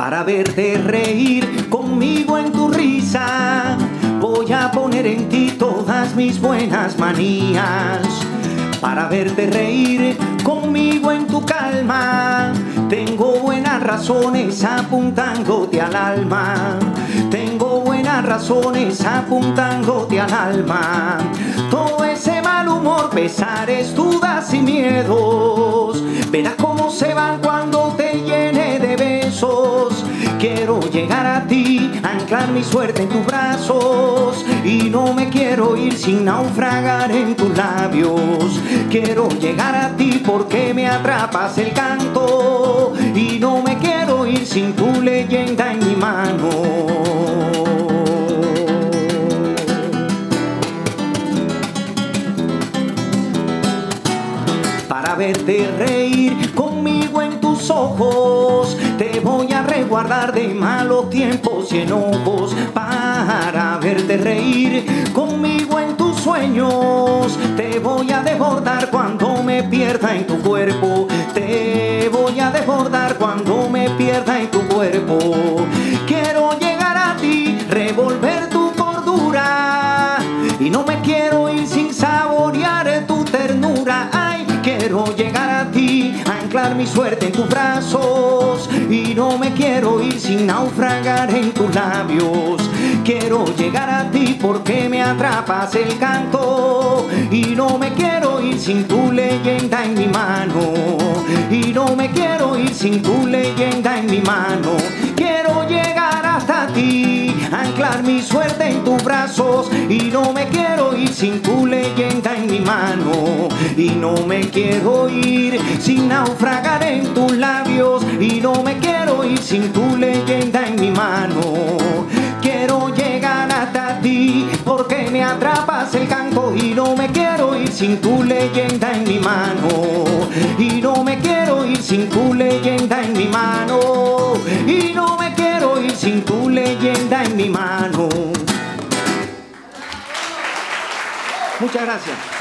para verte reír conmigo en tu risa. Voy a poner en ti todas mis buenas manías para verte reír conmigo en tu calma. Tengo buenas razones apuntándote al alma. Tengo buenas razones apuntándote al alma. Todo ese mal humor, pesares, dudas y miedos. Verás cómo se van cuando Quiero llegar a ti, anclar mi suerte en tus brazos y no me quiero ir sin naufragar en tus labios. Quiero llegar a ti porque me atrapas el canto y no me quiero ir sin tu leyenda en mi mano. para verte reír conmigo en tus ojos. Resguardar de malos tiempos y enojos para verte reír conmigo en tus sueños. Te voy a desbordar cuando me pierda en tu cuerpo. Te voy a desbordar cuando me pierda en tu cuerpo. Quiero llegar a ti, revolver tu cordura y no me quiero ir sin saborear tu ternura. Ay, quiero llegar a ti, anclar mi suerte en tus brazos y no me quiero ir sin naufragar en tus labios. Quiero llegar a ti porque me atrapas el canto y no me quiero ir sin tu leyenda en mi mano. Y no me quiero ir sin tu leyenda en mi mano. Quiero llegar hasta ti, anclar mi suerte en tus brazos y no me quiero ir sin tu leyenda en mi mano. Y no me quiero ir sin naufragar en tus labios sin tu leyenda en mi mano. Quiero llegar hasta ti porque me atrapas el canto y no me quiero ir sin tu leyenda en mi mano. Y no me quiero ir sin tu leyenda en mi mano. Y no me quiero ir sin tu leyenda en mi mano. Muchas gracias.